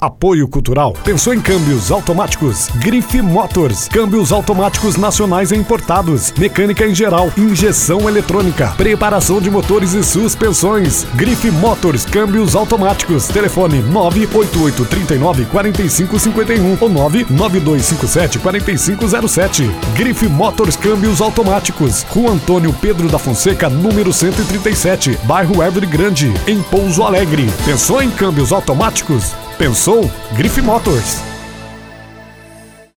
Apoio Cultural. Pensou em câmbios automáticos? Grife Motors. Câmbios automáticos nacionais e importados. Mecânica em geral. Injeção eletrônica. Preparação de motores e suspensões. Grife Motors. Câmbios automáticos. Telefone 988 39 45 51 ou 99257 4507. Grife Motors Câmbios Automáticos. Rua Antônio Pedro da Fonseca, número 137. Bairro Every Grande. Em Pouso Alegre. Pensou em câmbios automáticos? Pensou? Grife Motors.